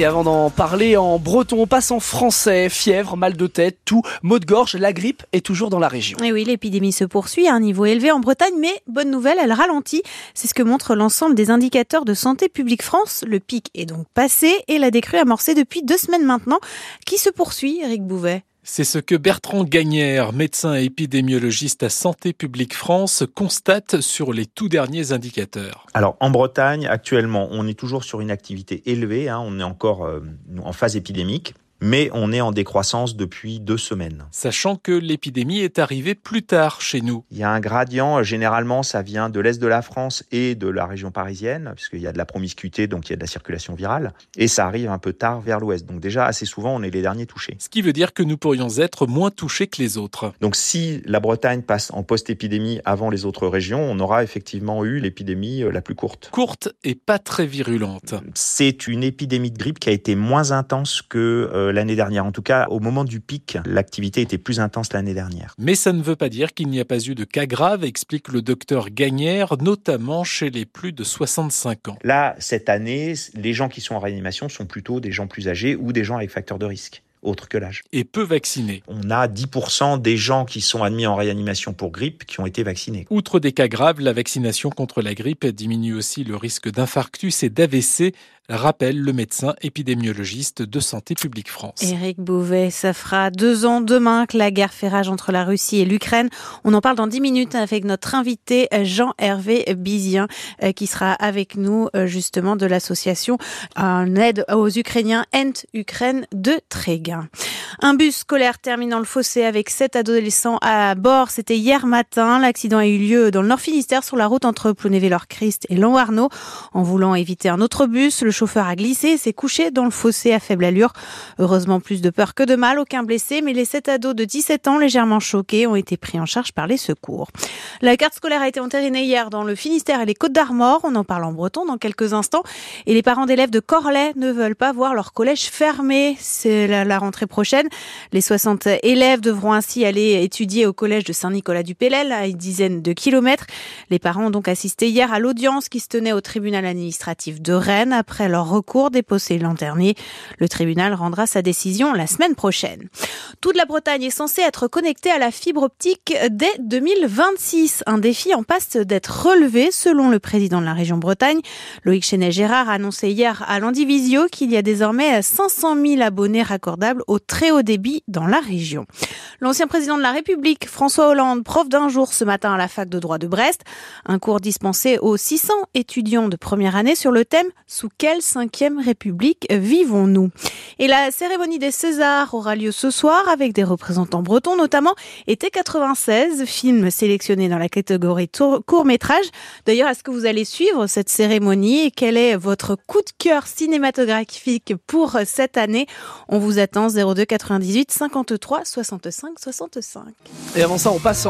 Et avant d'en parler en breton, on passe en français. Fièvre, mal de tête, tout, maux de gorge, la grippe est toujours dans la région. Et oui, l'épidémie se poursuit à un niveau élevé en Bretagne, mais bonne nouvelle, elle ralentit. C'est ce que montre l'ensemble des indicateurs de Santé publique France. Le pic est donc passé et la décrue amorcée depuis deux semaines maintenant, qui se poursuit, Eric Bouvet? C'est ce que Bertrand Gagnère, médecin et épidémiologiste à Santé publique France, constate sur les tout derniers indicateurs. Alors en Bretagne, actuellement, on est toujours sur une activité élevée, hein, on est encore euh, en phase épidémique mais on est en décroissance depuis deux semaines. Sachant que l'épidémie est arrivée plus tard chez nous. Il y a un gradient, généralement ça vient de l'Est de la France et de la région parisienne, puisqu'il y a de la promiscuité, donc il y a de la circulation virale, et ça arrive un peu tard vers l'Ouest. Donc déjà assez souvent on est les derniers touchés. Ce qui veut dire que nous pourrions être moins touchés que les autres. Donc si la Bretagne passe en post-épidémie avant les autres régions, on aura effectivement eu l'épidémie euh, la plus courte. Courte et pas très virulente. C'est une épidémie de grippe qui a été moins intense que euh, l'année dernière. En tout cas, au moment du pic, l'activité était plus intense l'année dernière. Mais ça ne veut pas dire qu'il n'y a pas eu de cas graves, explique le docteur Gagnère, notamment chez les plus de 65 ans. Là, cette année, les gens qui sont en réanimation sont plutôt des gens plus âgés ou des gens avec facteurs de risque autre que l'âge. Et peu vaccinés. On a 10% des gens qui sont admis en réanimation pour grippe qui ont été vaccinés. Outre des cas graves, la vaccination contre la grippe diminue aussi le risque d'infarctus et d'AVC rappelle le médecin épidémiologiste de Santé publique France. Éric Bouvet, ça fera deux ans demain que la guerre fait rage entre la Russie et l'Ukraine. On en parle dans dix minutes avec notre invité Jean-Hervé Bizien euh, qui sera avec nous euh, justement de l'association en aide aux Ukrainiens Ent Ukraine de Tréguin. Un bus scolaire terminant le fossé avec sept adolescents à bord. C'était hier matin. L'accident a eu lieu dans le Nord Finistère sur la route entre Plounévé-Lor-Christ et Lanwarneau. En voulant éviter un autre bus, le chauffeur a glissé et s'est couché dans le fossé à faible allure. Heureusement, plus de peur que de mal, aucun blessé, mais les sept ados de 17 ans légèrement choqués ont été pris en charge par les secours. La carte scolaire a été entérinée hier dans le Finistère et les Côtes d'Armor. On en parle en breton dans quelques instants. Et les parents d'élèves de Corlay ne veulent pas voir leur collège fermé. C'est la rentrée prochaine. Les 60 élèves devront ainsi aller étudier au collège de Saint-Nicolas-du-Pélel à une dizaine de kilomètres. Les parents ont donc assisté hier à l'audience qui se tenait au tribunal administratif de Rennes après leur recours déposé l'an dernier. Le tribunal rendra sa décision la semaine prochaine. Toute la Bretagne est censée être connectée à la fibre optique dès 2026. Un défi en passe d'être relevé selon le président de la région Bretagne. Loïc Chenet-Gérard a annoncé hier à l'Andivisio qu'il y a désormais 500 000 abonnés raccordables au très haut débit dans la région. L'ancien président de la République, François Hollande, prof d'un jour ce matin à la fac de droit de Brest, un cours dispensé aux 600 étudiants de première année sur le thème Sous quelle cinquième République vivons-nous? Et la cérémonie des Césars aura lieu ce soir avec des représentants bretons notamment Été 96, film sélectionné dans la catégorie court métrage. D'ailleurs, est-ce que vous allez suivre cette cérémonie et quel est votre coup de cœur cinématographique pour cette année? On vous attend 02 98 53 65 65. Et avant ça, on passe en